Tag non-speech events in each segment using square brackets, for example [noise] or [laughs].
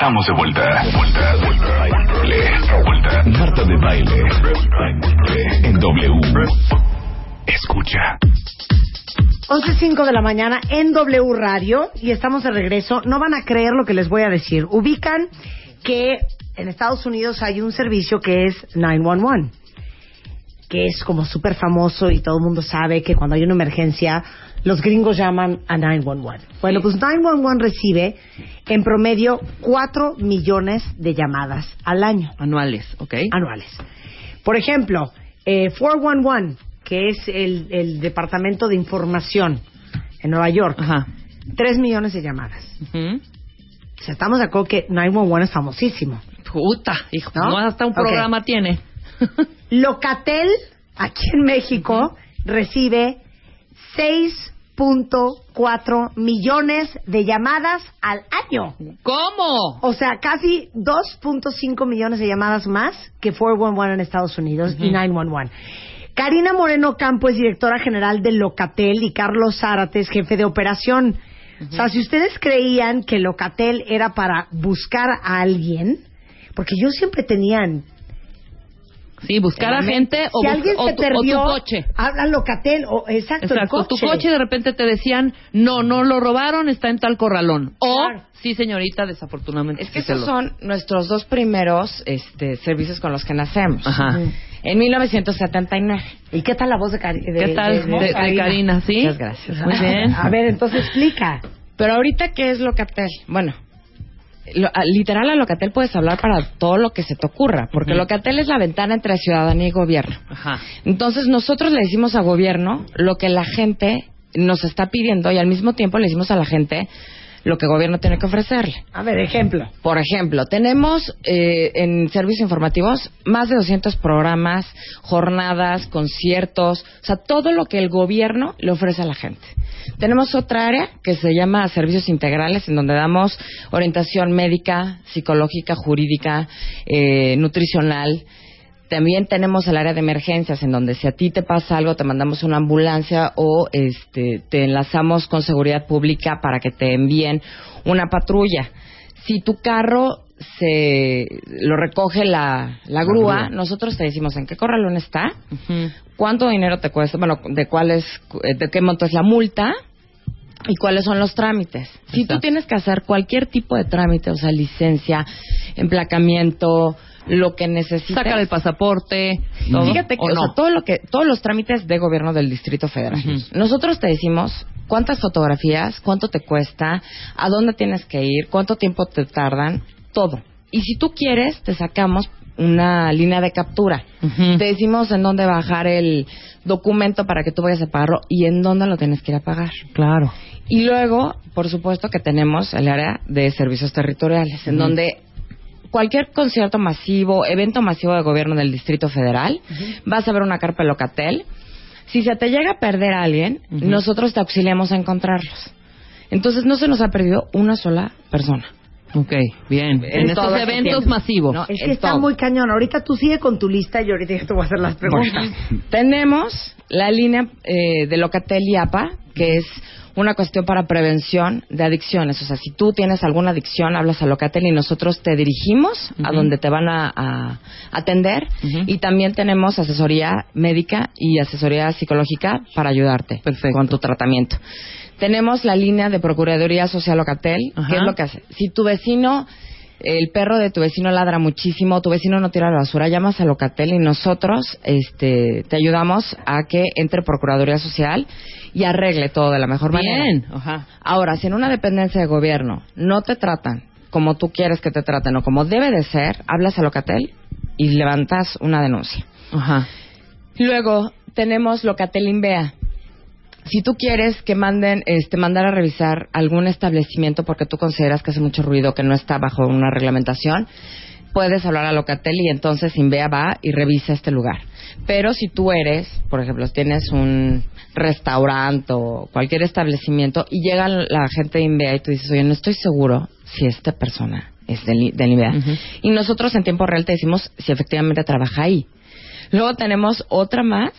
Estamos de vuelta. Vuelta, vuelta, vuelta. Marta de baile. En W. Escucha. 11.05 de la mañana en W Radio y estamos de regreso. No van a creer lo que les voy a decir. Ubican que en Estados Unidos hay un servicio que es 911, que es como súper famoso y todo el mundo sabe que cuando hay una emergencia los gringos llaman a 911. Bueno, pues 911 recibe en promedio 4 millones de llamadas al año. Anuales, ¿ok? Anuales. Por ejemplo, eh, 411, que es el, el Departamento de Información en Nueva York, Ajá. 3 millones de llamadas. O sea, estamos de acuerdo que 911 es famosísimo. Puta, hijo, ¿No? no, hasta un programa tiene. [laughs] [laughs] Locatel, aquí en México, recibe 6.4 millones de llamadas al año. ¿Cómo? O sea, casi 2.5 millones de llamadas más que 411 en Estados Unidos y 911. Karina Moreno Campo es directora general de Locatel y Carlos Zárate es jefe de operación. O sea, si ustedes creían que Locatel era para buscar a alguien, porque yo siempre tenían Sí, buscar a gente o, si bus- alguien o se tu, perdió, o tu coche. habla Locatel, o exacto, el Exacto, tu coche y de repente te decían, no, no lo robaron, está en tal corralón. O, Claro. sí señorita, desafortunadamente. Es que esos lo- son nuestros dos primeros este, servicios con los que nacemos. Ajá. En 1979. ¿Y qué tal la voz de, Cari- de- ¿Qué tal de- de, de Karina, sí? Muchas gracias. Muy bien. A ver, entonces explica. Pero ahorita, ¿qué es Locatel? Bueno, lo- a- literal a Locatel puedes hablar para todo lo que se te ocurra, porque Ujú. Locatel es la ventana entre ciudadanía y gobierno. Ajá. Entonces nosotros le decimos a gobierno lo que la gente nos está pidiendo y al mismo tiempo le decimos a la gente lo que gobierno tiene que ofrecerle. A ver, ejemplo. Por ejemplo, tenemos eh, en servicios informativos más de 200 programas, jornadas, conciertos, o sea, todo lo que el gobierno le ofrece a la gente. Tenemos otra área que se llama servicios integrales, en donde damos orientación médica, psicológica, jurídica, eh, nutricional. También tenemos el área de emergencias, en donde si a ti te pasa algo, te mandamos una ambulancia o este, te enlazamos con seguridad pública para que te envíen una patrulla. Si tu carro se lo recoge la, la grúa, grúa. nosotros te decimos en qué corralón está, cuánto dinero te cuesta, bueno, de cuál es, de qué monto es la multa y cuáles son los trámites. Si tú tienes que hacer cualquier tipo de trámite, o sea, licencia, emplacamiento, lo que necesites. Sacar el pasaporte. todo, Fíjate que, ¿o o no? sea, todo lo que, todos los trámites de gobierno del Distrito Federal. Nosotros te decimos cuántas fotografías, cuánto te cuesta, a dónde tienes que ir, cuánto tiempo te tardan, todo. Y si tú quieres, te sacamos una línea de captura. Te decimos en dónde bajar el documento para que tú vayas a pagarlo y en dónde lo tienes que ir a pagar. Claro. Y luego, por supuesto, que tenemos el área de servicios territoriales, en donde cualquier concierto masivo, evento masivo de gobierno del Distrito Federal, vas a ver una carpa de Locatel. Si se te llega a perder a alguien, nosotros te auxiliamos a encontrarlos. Entonces no se nos ha perdido una sola persona. Ok, bien. En, estos ese eventos masivos. No, Es que está todo. muy cañón. Ahorita tú sigue con tu lista y ahorita yo te voy a hacer las preguntas. Tenemos la línea eh, de Locatel y APA, que es una cuestión para prevención de adicciones. O sea, si tú tienes alguna adicción, hablas a Locatel y nosotros te dirigimos a donde te van a, a atender. Y también tenemos asesoría médica y asesoría psicológica para ayudarte Perfecto. con tu tratamiento. Tenemos la línea de Procuraduría Social Locatel, Ajá. que es lo que hace. Si tu vecino el perro de tu vecino ladra muchísimo, tu vecino no tira la basura, llamas a Locatel y nosotros este, te ayudamos a que entre Procuraduría Social y arregle todo de la mejor manera. Bien. Ajá. Ahora, si en una dependencia de gobierno no te tratan como tú quieres que te traten o como debe de ser, hablas a Locatel y levantas una denuncia. Ajá. Luego tenemos Locatel Invea. Si tú quieres que manden, este, mandar a revisar algún establecimiento porque tú consideras que hace mucho ruido, que no está bajo una reglamentación, puedes hablar a Locatel y entonces Invea va y revisa este lugar. Pero si tú eres, por ejemplo, tienes un restaurante o cualquier establecimiento y llega la gente de Invea y tú dices, oye, no estoy seguro si esta persona es del, del Invea. Y nosotros en tiempo real te decimos si efectivamente trabaja ahí. Luego tenemos otra más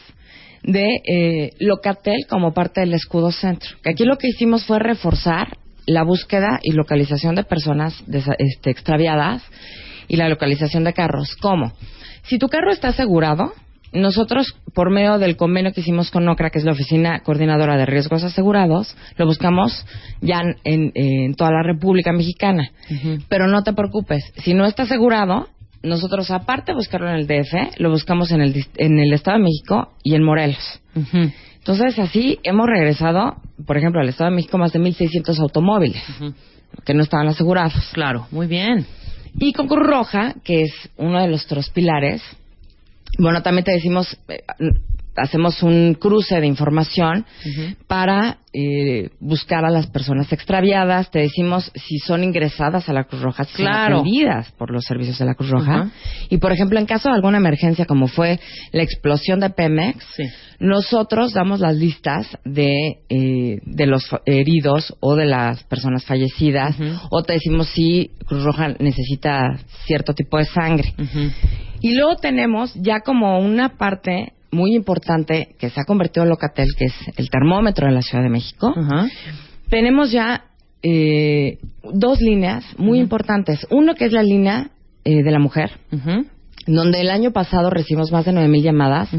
de eh, Locatel como parte del escudo centro. Que aquí lo que hicimos fue reforzar la búsqueda y localización de personas desa- este, extraviadas y la localización de carros. ¿Cómo? Si tu carro está asegurado, nosotros, por medio del convenio que hicimos con OCRA, que es la Oficina Coordinadora de Riesgos Asegurados, lo buscamos ya en, en- en toda la República Mexicana. Pero no te preocupes, si no está asegurado, nosotros, aparte de buscarlo en el DF, lo buscamos en el, en el Estado de México y en Morelos. Entonces, así hemos regresado, por ejemplo, al Estado de México más de 1.600 automóviles que no estaban asegurados. Claro, muy bien. Y con Cruz Roja, que es uno de nuestros pilares, bueno, también te decimos, eh, hacemos un cruce de información para eh, buscar a las personas extraviadas. Te decimos si son ingresadas a la Cruz Roja, si Claro. son atendidas por los servicios de la Cruz Roja. Y, por ejemplo, en caso de alguna emergencia, como fue la explosión de Pemex, Sí. nosotros damos las listas de, eh, de los heridos o de las personas fallecidas, o te decimos si Cruz Roja necesita cierto tipo de sangre. Y luego tenemos ya como una parte muy importante que se ha convertido en Locatel, que es el termómetro de la Ciudad de México. Tenemos ya eh, dos líneas muy importantes. Uno que es la línea eh, de la mujer, donde el año pasado recibimos más de 9.000 llamadas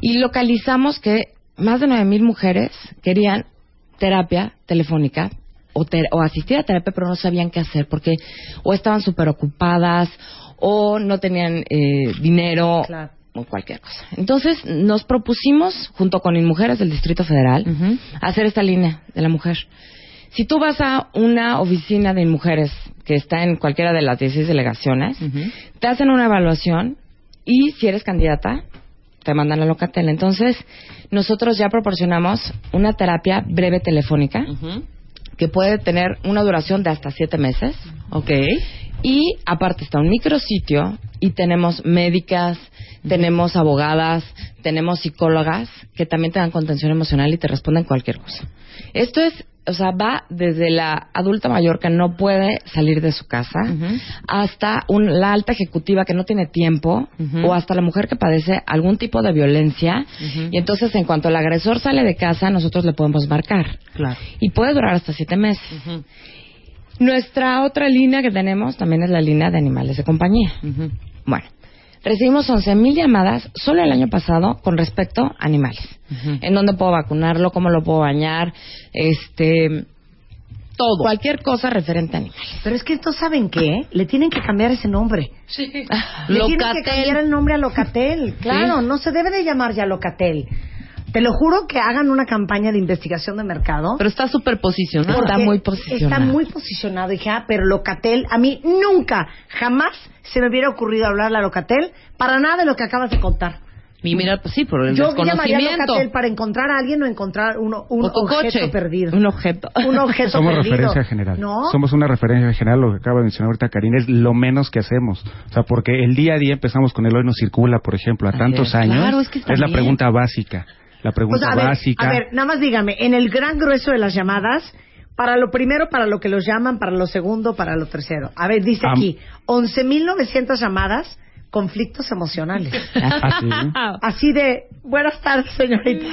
y localizamos que más de 9.000 mujeres querían terapia telefónica o, ter- o asistir a terapia, pero no sabían qué hacer porque o estaban súper ocupadas o no tenían eh, dinero Claro. O cualquier cosa. Entonces nos propusimos, junto con Mujeres del Distrito Federal, hacer esta línea de la mujer. Si tú vas a una oficina de mujeres que está en cualquiera de las 16 delegaciones, te hacen una evaluación y si eres candidata, te mandan a Locatel. Entonces, nosotros ya proporcionamos una terapia breve telefónica que puede tener una duración de hasta siete meses. Ok. Y aparte está un micrositio y tenemos médicas, tenemos abogadas, tenemos psicólogas que también te dan contención emocional y te responden cualquier cosa. Esto es, o sea, va desde la adulta mayor que no puede salir de su casa hasta un- la alta ejecutiva que no tiene tiempo o hasta la mujer que padece algún tipo de violencia. Y entonces en cuanto el agresor sale de casa nosotros le podemos marcar. Claro. y puede durar hasta siete meses. Nuestra otra línea que tenemos también es la línea de animales de compañía. Bueno, recibimos 11.000 llamadas solo el año pasado con respecto a animales. En dónde puedo vacunarlo, cómo lo puedo bañar, este... Todo. Cualquier cosa referente a animales. Pero es que estos saben qué, le tienen que cambiar ese nombre. Sí. Le tienen que cambiar el nombre a Locatel. Claro, no se debe de llamar ya Locatel. Te lo juro que hagan una campaña de investigación de mercado. Pero está súper posicionado. está muy posicionado. Está muy posicionado. Dije, ah, pero Locatel, a mí nunca, jamás se me hubiera ocurrido hablarle a Locatel para nada de lo que acabas de contar. Y mira, pues sí, por el Yo llamaría a. Locatel para encontrar a alguien o encontrar uno- un O objeto coche. perdido. Un objeto. Un objeto Somos perdido. referencia general. ¿No? Somos una referencia general. Lo que acaba de mencionar ahorita Karina es lo menos que hacemos. O sea, porque el día a día empezamos con el hoy no circula, por ejemplo, a tantos es. años. Claro, es que la también. pregunta básica. La O pregunta sea, a ver, básica. a ver, nada más dígame, en el gran grueso de las llamadas, para lo primero, para lo que los llaman, para lo segundo, para lo tercero. A ver, dice aquí, 11.900 llamadas, conflictos emocionales. Así, ¿no? [laughs] Así de, buenas tardes, señorita.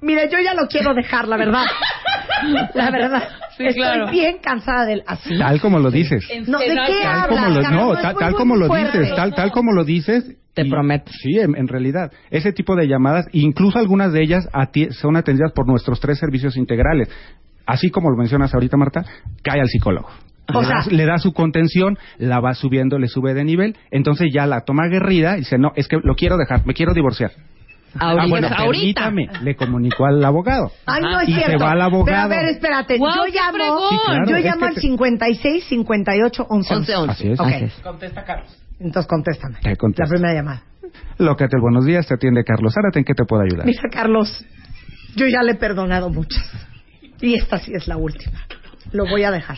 Mira, yo ya lo quiero dejar, la verdad. [laughs] La verdad. Sí, Estoy claro. bien cansada del así. Tal como lo dices. No, ¿de qué Tal hablas? como lo, no, tal, muy, tal muy como lo fuerte. dices, tal, tal como lo dices. Te y- prometo. Sí, en, en realidad. Ese tipo de llamadas, incluso algunas de ellas son atendidas por nuestros tres servicios integrales. Así como lo mencionas ahorita, Marta, cae al psicólogo. O le, sea- da, le da su contención, la va subiendo, le sube de nivel, entonces ya la toma aguerrida y dice, no, es que lo quiero dejar, me quiero divorciar. Ahorita. ah, bueno, ahorita. permítame, le comunicó al abogado. Ay, no es Y se cierto. va al abogado. Pero a ver, espérate. Guau, yo llamo. Sí, claro, yo llamo al te- 56 58 11 11, 11. Así es. Ok. Así es. Entonces contéstame. Te contesto. La primera llamada. Lócatel, buenos días, te atiende Carlos Zárate, ¿en qué te puedo ayudar? Mira, Carlos, yo ya le he perdonado muchas. Y esta sí es la última. Lo voy a dejar.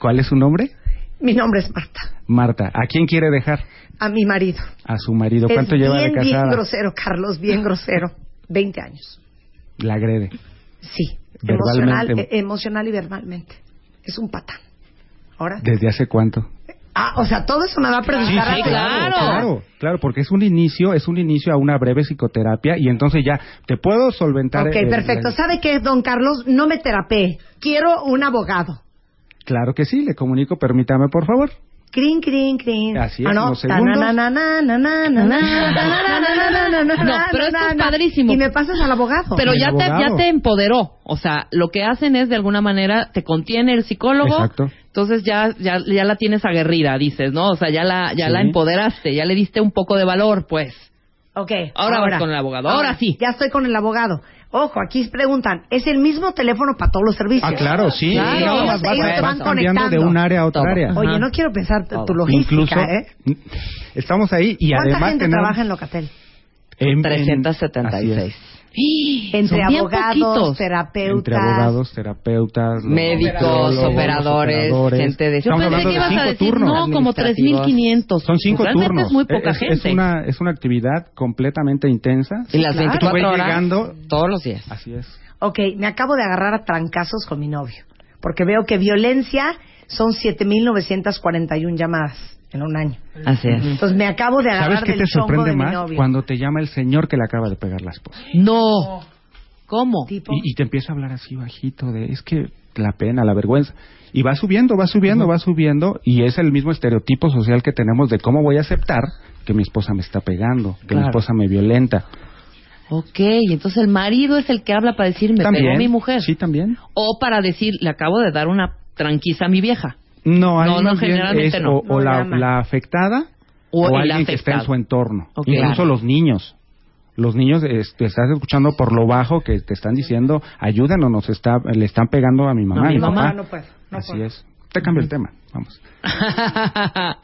¿Cuál es su nombre? Mi nombre es Marta. Marta. ¿A quién quiere dejar? A mi marido. A su marido. Es ¿Cuánto lleva de bien, bien casada? grosero, Carlos, bien [laughs] grosero. 20 años. La agrede. Sí. Emocional, Verbalmente. eh, emocional y verbalmente. Es un patán. Ahora, ¿Desde hace cuánto? Ah, o sea, todo eso me va a Sí, preguntar. sí, a- claro. claro, claro, porque es un inicio, es un inicio a una breve psicoterapia y entonces ya te puedo solventar. Ok, el- perfecto. el- ¿Sabe qué, don Carlos? No me terapé. Quiero un abogado. Claro que sí, le comunico, permítame por favor. Crin, crin, crin. Así es, Ah, no. unos segundos. No, pero esto es padrísimo. Y me pasas al abogado. Pero ya te, ya te empoderó. O sea, lo que hacen es, de alguna manera, te contiene el psicólogo. Exacto. Entonces ya, ya, ya la tienes aguerrida, dices, ¿no? O sea, ya la, ya Sí. la empoderaste, ya le diste un poco de valor, pues. Ok. Ahora vas con el abogado, ahora sí. Ya estoy con el abogado. Ojo, aquí preguntan, ¿es el mismo teléfono para todos los servicios? Ah, claro, sí. Claro. Nada más Ellos- vas, ellos te vas van cambiando de un área a otra Todo. área. Oye, Ajá. no quiero pensar tu Todo. logística, Incluso ¿eh? estamos ahí y ¿Cuánta además gente tenemos trabaja en Locatel? en- en- 376. [gasps] Entre abogados, terapeutas. Entre abogados, terapeutas, Médicos, operadores, operadores, gente de- Yo pensé que de ibas a cinco decir, turnos. no, como administrativos. 3.500. Son cinco Realmente turnos. es muy poca Es- gente. Es una, es una actividad completamente intensa. Y las Claro. 24 Tú ves horas, llegando- todos los días. Así es. Ok, me acabo de agarrar a trancazos con mi novio. Porque veo que violencia son 7.941 llamadas en un año. Así es. Entonces me acabo de agarrar ¿Sabes qué del te sorprende de mi más? Cuando te llama el señor que le acaba de pegar la esposa. No. ¿Cómo? Y, y te empieza a hablar así bajito de, es que la pena, la vergüenza. Y va subiendo, va subiendo, va subiendo. Y es el mismo estereotipo social que tenemos de cómo voy a aceptar que mi esposa me está pegando, que mi Claro. esposa me violenta. Ok, entonces el marido es el que habla para decir, me pegó mi mujer. Sí, también. O para decir, le acabo de dar una tranquiza a mi vieja. No, No, no, generalmente es no. o, o No la, la afectada O alguien que está en su entorno. Incluso los niños. Los niños este, estás escuchando por lo bajo que te están diciendo, ayúdanos, nos está, le están pegando a mi mamá, a mi mi mamá. papá. No, no no Así es. Te cambio el tema, vamos. [laughs]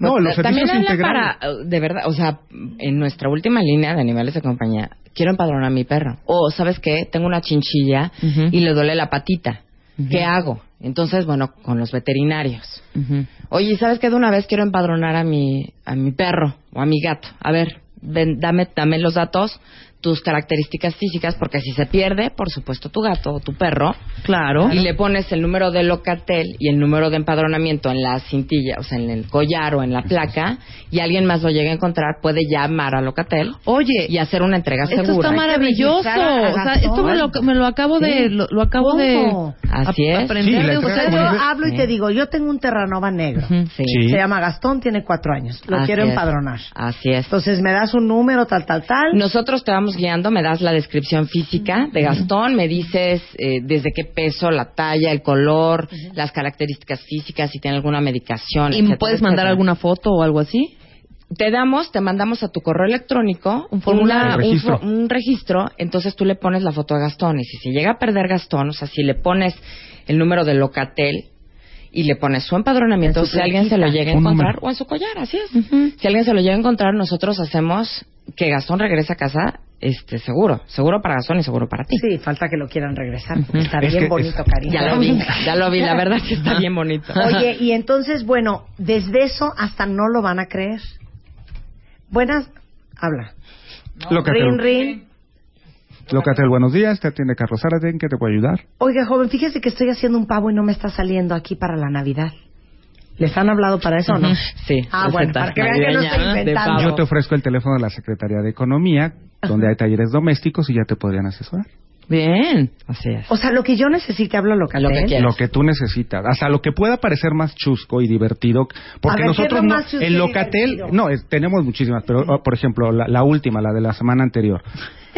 No, los También servicios habla integrales. para, uh, de verdad, o sea, en nuestra última línea de animales de compañía, quiero empadronar a mi perro. O, ¿sabes qué? Tengo una chinchilla y le duele la patita. Ujú. ¿Qué hago? Entonces, bueno, con los veterinarios. Ujú. Oye, ¿sabes qué? De una vez quiero empadronar a mi, a mi perro o a mi gato. A ver, ven, dame, dame los datos, tus características físicas, porque si se pierde, por supuesto, tu gato o tu perro, Claro. y le pones el número de locatel y el número de empadronamiento en la cintilla, o sea, en el collar o en la placa, y alguien más lo llega a encontrar, puede llamar a locatel Oye, y hacer una entrega esto segura. está maravilloso. O sea, esto me lo, me lo acabo de, Sí. lo, lo acabo ¿Cómo? de Así es. aprender. Sí, la de- O sea, entrega yo hablo y te digo, yo tengo un terranova negro. Ujú. Sí. Sí. Se llama Gastón, tiene cuatro años. Lo Así quiero es. empadronar. Así es. Entonces me das un número, tal, tal, tal. Nosotros te vamos guiando, me das la descripción física de Gastón, me dices eh, desde qué peso, la talla, el color, las características físicas, si tiene alguna medicación. ¿Y me etcétera, puedes mandar etcétera. alguna foto o algo así? Te damos, te mandamos a tu correo electrónico Un formulario. Un registro. fo- un registro, entonces tú le pones la foto a Gastón y si se llega a perder Gastón, o sea, si le pones el número de Locatel y le pones su empadronamiento, En su si alguien se lo llega a encontrar, número. o en su collar, así es. Si alguien se lo llega a encontrar, nosotros hacemos que Gastón regrese a casa este seguro, seguro para Gastón y seguro para ti. Sí, falta que lo quieran regresar. porque Está Es bien que bonito, es- cariño. Ya lo vi, ya lo vi, la verdad que está bien bonito. Oye, y entonces, bueno, desde eso hasta no lo van a creer. Buenas, habla. Locatel. Rin, rin. Locatel, buenos días. Te atiende Carlos Zárate. ¿En qué te puedo ayudar? Oiga, joven, fíjese que estoy haciendo un pavo y no me está saliendo aquí para la Navidad. ¿Les han hablado para eso o no? Sí. Ah, bueno, para que vean que no estoy inventando. Yo te ofrezco el teléfono de la Secretaría de Economía, donde hay talleres domésticos y ya te podrían asesorar. Bien. Así es. O sea, lo que yo necesite hablo local. Lo que quieras. Lo que tú necesitas. Hasta lo que pueda parecer más chusco y divertido. Porque A ver, ¿qué nosotros no. En Locatel. divertido? No, es- tenemos muchísimas, pero oh, por ejemplo, la, la última, la de la semana anterior.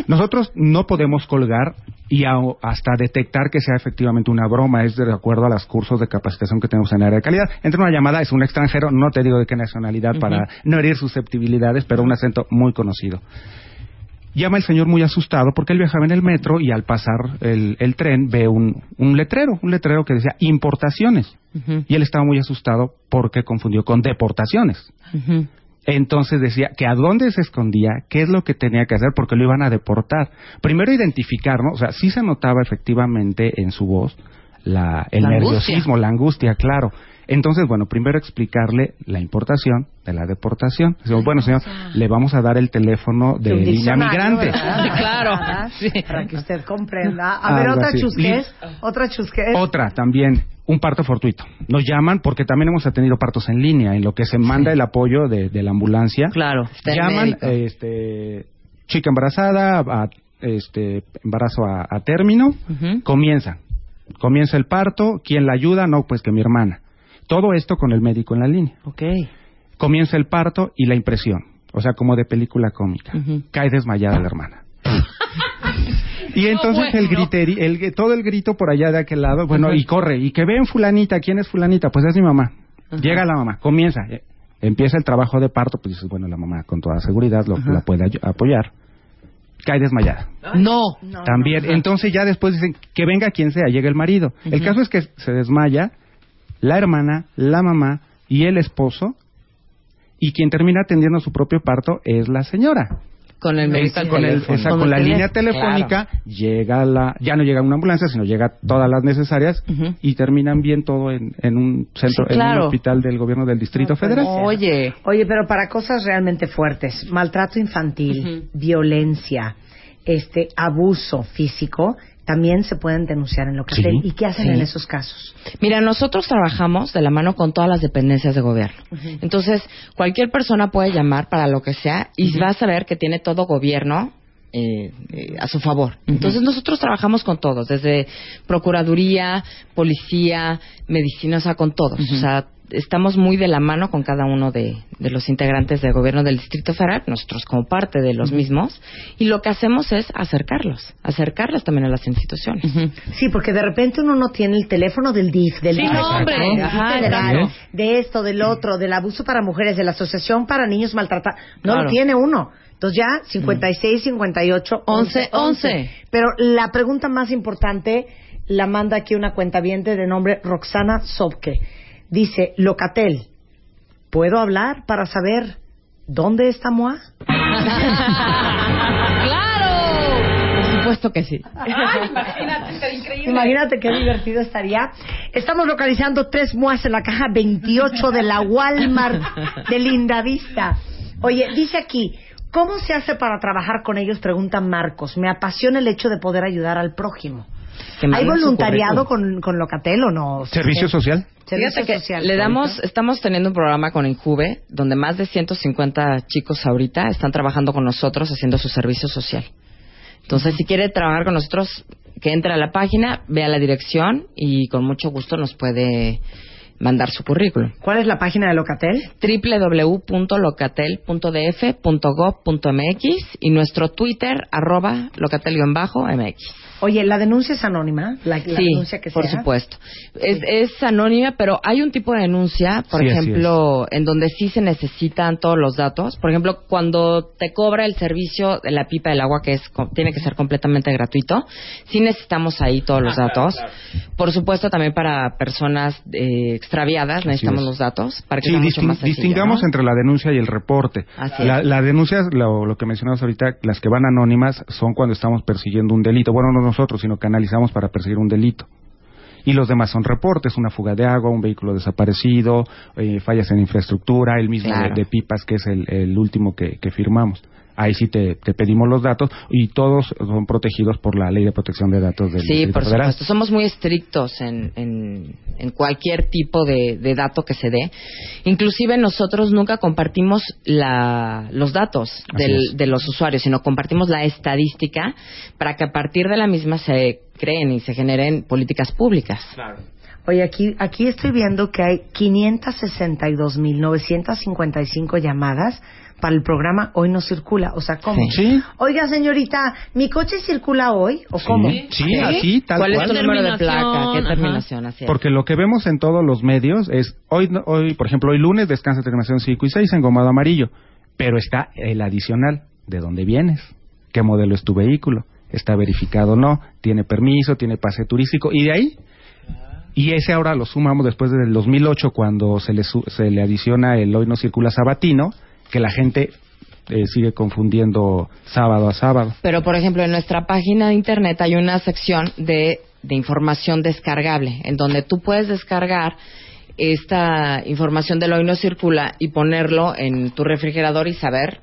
Nosotros no podemos colgar y a- hasta detectar que sea efectivamente una broma, es de acuerdo a los cursos de capacitación que tenemos en el área de calidad. Entre una llamada, es un extranjero, no te digo de qué nacionalidad para no herir susceptibilidades, pero un acento muy conocido. Llama el señor muy asustado porque él viajaba en el metro y al pasar el, el tren ve un, un letrero, un letrero que decía importaciones. Y él estaba muy asustado porque confundió con deportaciones. Entonces decía que a dónde se escondía, qué es lo que tenía que hacer porque lo iban a deportar. Primero identificar, ¿no? O sea, sí se notaba efectivamente en su voz la, el La nerviosismo, la angustia, claro. Entonces, bueno, primero explicarle la importación de la deportación. Decimos, bueno, señor, le vamos a dar el teléfono de línea migrante. claro. [laughs] Sí. Para que usted comprenda. A ver, Algo otra chusquez. Otra chusquez. Otra también, un parto fortuito. Nos llaman porque también hemos tenido partos en línea, en lo que se manda el apoyo de, de la ambulancia. Claro. Llaman, médico. este, chica embarazada, a- este, embarazo a, a término, Ujú. comienza. Comienza el parto, ¿quién la ayuda? No, pues que mi hermana. Todo esto con el médico en la línea. Ok. Comienza el parto y la impresión. O sea, como de película cómica. Cae desmayada la hermana. [laughs] Y entonces el bueno. griteri, el, todo el grito por allá de aquel lado, bueno, y corre, y que ven fulanita, ¿quién es fulanita? Pues es mi mamá. Llega la mamá, comienza, eh, empieza el trabajo de parto, pues dices, bueno, la mamá con toda seguridad lo, la puede apoyar. Cae desmayada. No. No, También, entonces ya después dicen que venga quien sea, llega el marido. El caso es que se desmaya la hermana, la mamá y el esposo, y quien termina atendiendo su propio parto es la señora. Con el médico Esa- con, el- esa- Con con el la línea telefónica llega la ya no llega una ambulancia sino llega todas las necesarias y terminan bien todo en, en un centro Sí, en un hospital del gobierno del Distrito No Federal. Oye. Oye, pero para cosas realmente fuertes, maltrato infantil, violencia, este abuso físico, también se pueden denunciar en lo que Sí, sea. ¿Y qué hacen sí. en esos casos? Mira, nosotros trabajamos de la mano con todas las dependencias de gobierno. Entonces, cualquier persona puede llamar para lo que sea y va a saber que tiene todo gobierno eh, eh, a su favor. Entonces, nosotros trabajamos con todos, desde Procuraduría, Policía, Medicina, o sea, con todos. O sea, estamos muy de la mano con cada uno de, de los integrantes del gobierno del Distrito Federal, nosotros como parte de los mismos, y lo que hacemos es acercarlos, acercarlos también a las instituciones. Sí, porque de repente uno no tiene el teléfono del DIF, del Sí, DIF, no, hombre. del DIF Ajá, federal, exacto. de esto, del otro, del abuso para mujeres, de la Asociación para Niños Maltratados. No Claro. lo tiene uno. Entonces ya 56, 58, 11, 11, 11. Pero la pregunta más importante la manda aquí una cuenta de nombre Roxana Sobke. Dice, Locatel, ¿puedo hablar para saber dónde está Moa? [laughs] ¡Claro! Por supuesto que sí. Imagínate qué divertido estaría. Estamos localizando tres muas en la caja 28 de la Walmart de Linda Vista. Oye, dice aquí, ¿cómo se hace para trabajar con ellos? Pregunta Marcos. Me apasiona el hecho de poder ayudar al prójimo. ¿Hay voluntariado con, con Locatel o no? servicio social Servicio Fíjate que social. le damos, estamos teniendo un programa con Injuve, donde más de 150 chicos ahorita están trabajando con nosotros haciendo su servicio social. Entonces, si quiere trabajar con nosotros, que entre a la página, vea la dirección y con mucho gusto nos puede mandar su currículum. ¿Cuál es la página de Locatel? www.locatel.df.gov.mx y nuestro Twitter, arroba locatel-mx. Oye, ¿la denuncia es anónima? La, la sí, denuncia que por sea? supuesto. Es, es anónima, pero hay un tipo de denuncia, por Sí, ejemplo, en donde sí se necesitan todos los datos. Por ejemplo, cuando te cobra el servicio de la pipa del agua, que es co- tiene que ser completamente gratuito, sí necesitamos ahí todos los datos. Por supuesto, también para personas eh, extraviadas necesitamos es. los datos para que Sí, sea mucho más sencillo, distingamos ¿no? entre la denuncia y el reporte. Así La, la denuncia, lo, lo que mencionamos ahorita, las que van anónimas son cuando estamos persiguiendo un delito. Bueno, no nosotros, sino que analizamos para perseguir un delito. Y los demás son reportes, una fuga de agua, un vehículo desaparecido, eh, fallas en infraestructura, el mismo Claro. de, de pipas, que es el, el último que, que firmamos. Ahí sí te, te pedimos los datos y todos son protegidos por la Ley de Protección de Datos del Sí, Distrito por Federal. supuesto. Somos muy estrictos en, en, en cualquier tipo de, de dato que se dé. Inclusive nosotros nunca compartimos la, los datos del- de los usuarios, sino compartimos la estadística para que a partir de la misma se creen y se generen políticas públicas. Oye, aquí, aquí estoy viendo que hay 562.955 llamadas para el programa Hoy no circula. O sea, ¿cómo? Sí. Oiga, señorita, ¿mi coche circula hoy o cómo? Sí, sí, así, tal ¿Cuál cual. es tu número de placa? ¿Qué Terminación, terminación? Así es. Porque lo que vemos en todos los medios es, hoy, no- hoy por ejemplo, hoy lunes descansa terminación 5 y 6 en gomado amarillo, pero está el adicional, ¿de dónde vienes? ¿Qué modelo es tu vehículo? ¿Está verificado o no? ¿Tiene permiso? ¿Tiene pase turístico? Y de ahí, y ese ahora lo sumamos después del 2008 cuando se le, su- se le adiciona el hoy no circula sabatino, que la gente eh, sigue confundiendo sábado a sábado. Pero, por ejemplo, en nuestra página de internet hay una sección de, de información descargable, en donde tú puedes descargar esta información del hoy no circula y ponerlo en tu refrigerador y saber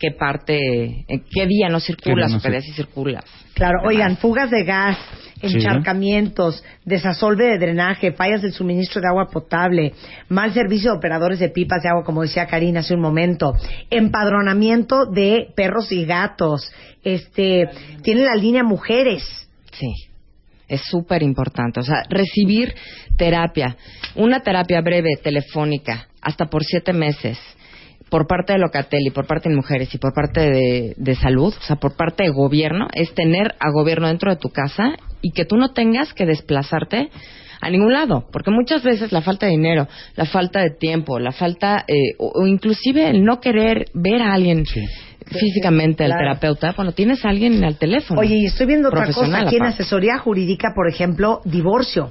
qué parte, en qué día no circulas no o qué día sí circulas. Claro, oigan, fugas de gas, encharcamientos, desasolve de drenaje, fallas del suministro de agua potable, mal servicio de operadores de pipas de agua, como decía Karina hace un momento, empadronamiento de perros y gatos, este, tiene la línea mujeres. Sí, es súper importante. O sea, recibir terapia, una terapia breve, telefónica, hasta por siete meses, por parte de Locatel y por parte de mujeres y por parte de, de salud, o sea, por parte de gobierno, es tener a gobierno dentro de tu casa y que tú no tengas que desplazarte a ningún lado, porque muchas veces la falta de dinero, la falta de tiempo, la falta, eh, o, o inclusive el no querer ver a alguien Sí. físicamente, al Claro. terapeuta, cuando tienes a alguien al teléfono. Oye, y estoy viendo otra cosa aquí en asesoría jurídica, por ejemplo, divorcio.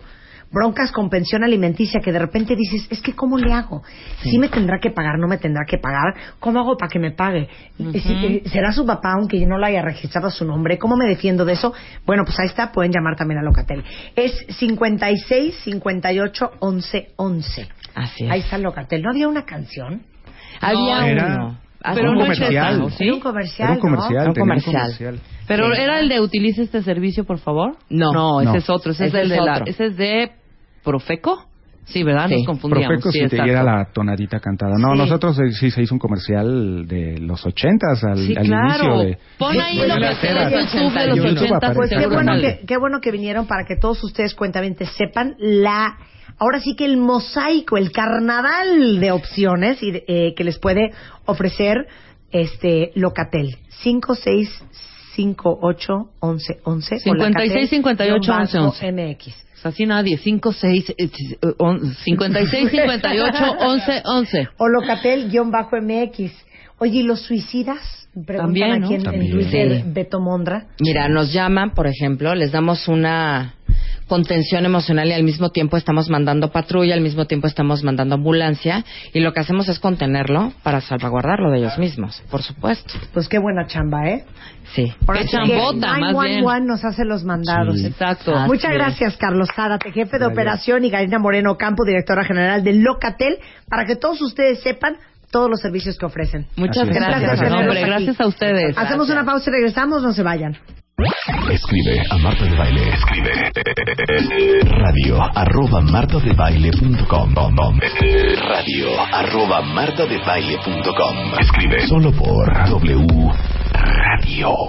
Broncas con pensión alimenticia que de repente dices, es que ¿cómo le hago? Sí. me tendrá que pagar, no me tendrá que pagar. ¿Cómo hago para que me pague? Y si- eh, ¿Será su papá aunque yo no lo haya registrado a su nombre? ¿Cómo me defiendo de eso? Bueno, pues ahí está, pueden llamar también a Locatel. Es 56 58 11 11. Así es. Ahí está Locatel. ¿No había una canción? Había Era uno. Pero un no es comercial. esa, ¿o sí? Era un comercial, Era un ¿no? comercial. Un tenía un comercial. Pero Sí. era el de utilice este servicio, por favor. No. No, ese No. es otro. Ese, Ese es el es de la, otro. ese es de Profeco. Sí, ¿verdad? Sí. Nos confundíamos. Profeco sí, sí, te exacto. era la tonadita cantada. No, Sí. nosotros eh, sí se hizo un comercial de los ochentas al, Sí, al claro. inicio de... Pon ahí lo que sea YouTube de los YouTube 80 aparece. Pues qué bueno, que, qué bueno que vinieron para que todos ustedes cuentamente sepan la ahora sí que el mosaico, el carnaval de opciones y de- eh, que les puede ofrecer este Locatel 5658 11 11 o 56, 58, 11, 11. MX. Pues así nadie. 5, 6, 56, 58, 11, 11. O Locatel-MX. Oye, ¿y los suicidas? Preguntan También, ¿no? aquí en, en También. Twitter, Sí. Beto Mondra. Mira, nos llaman, por ejemplo, les damos una contención emocional y al mismo tiempo estamos mandando patrulla, al mismo tiempo estamos mandando ambulancia y lo que hacemos es contenerlo para salvaguardarlo de ellos mismos, por supuesto. Pues qué buena chamba, ¿eh? Sí. Qué sí que chambota, más 911 nos hace los mandados. Sí. Exacto. Así Muchas gracias, Carlos Zárate, jefe de Gracias. operación, y Karina Moreno Campo, directora general de Locatel, para que todos ustedes sepan todos los servicios que ofrecen. Muchas gracias. Gracias, hombre, gracias a ustedes. Hacemos una pausa y regresamos, no se vayan. Escribe a Marta de Baile. Escribe radio arroba martadebaile.com radio arroba martadebaile.com Escribe solo por W Radio.